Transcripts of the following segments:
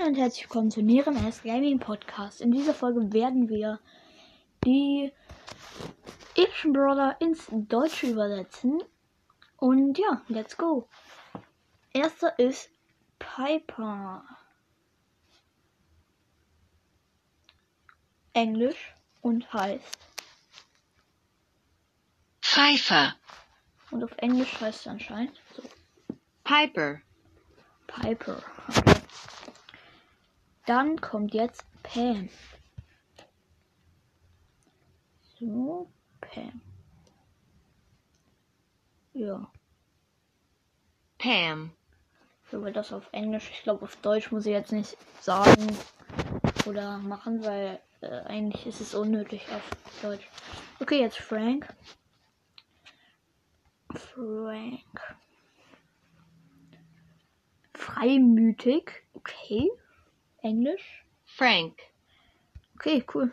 Moin und herzlich willkommen zu Nieren S Gaming Podcast. In dieser Folge werden wir die epischen Brawler ins Deutsche übersetzen. Und ja, let's go. Erster ist Piper. Englisch und heißt. Pfeiffer, Und auf Englisch heißt es anscheinend so. Piper, Piper. Okay. Dann kommt jetzt Pam. So, Pam. Ja, Pam, so wird das auf Englisch. Ich glaube, auf Deutsch muss ich jetzt nicht sagen oder machen, weil äh, eigentlich ist es unnötig auf Deutsch. Okay, jetzt Frank. Frank. Freimütig. Okay. Englisch. Frank, Okay, cool.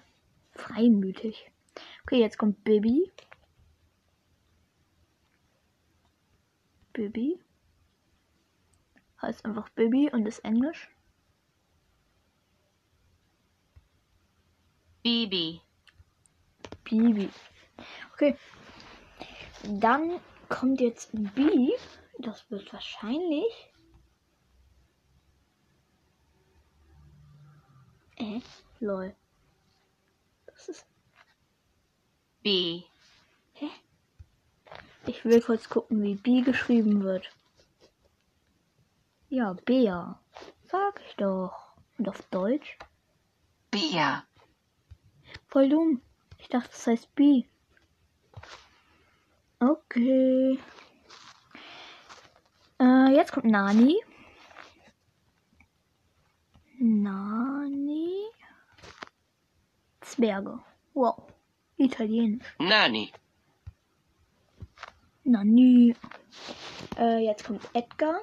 Freimütig. Okay, jetzt kommt Bibi. Bibi. Heißt einfach Bibi und ist Englisch. Bibi, Bibi. Okay. Dann kommt jetzt B. Das wird wahrscheinlich. Lol. Das ist. B, Hä? Ich will kurz gucken, wie B geschrieben wird. Ja, Bea. Sag ich doch. Und auf Deutsch? Bea, Voll dumm. Ich dachte, das heißt B. Okay. Äh, jetzt kommt. Nani. Zwerge. Wow. Italienisch. Nani, Nani. Äh, jetzt kommt Edgar.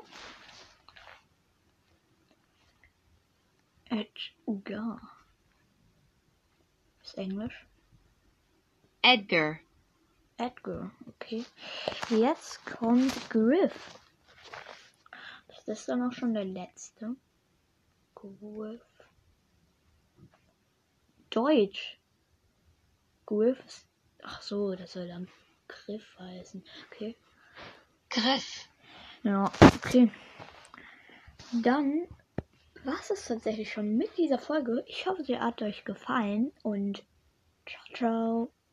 Edgar. Ist Englisch. Edgar, Edgar, okay. Jetzt kommt Griff. Das ist dann auch schon der letzte. Griff. Deutsch. Griff ist. Ach so, das soll dann Griff heißen. Okay. Griff, Ja, okay. Dann war es tatsächlich schon mit dieser Folge. Ich hoffe, sie hat euch gefallen und ciao, ciao.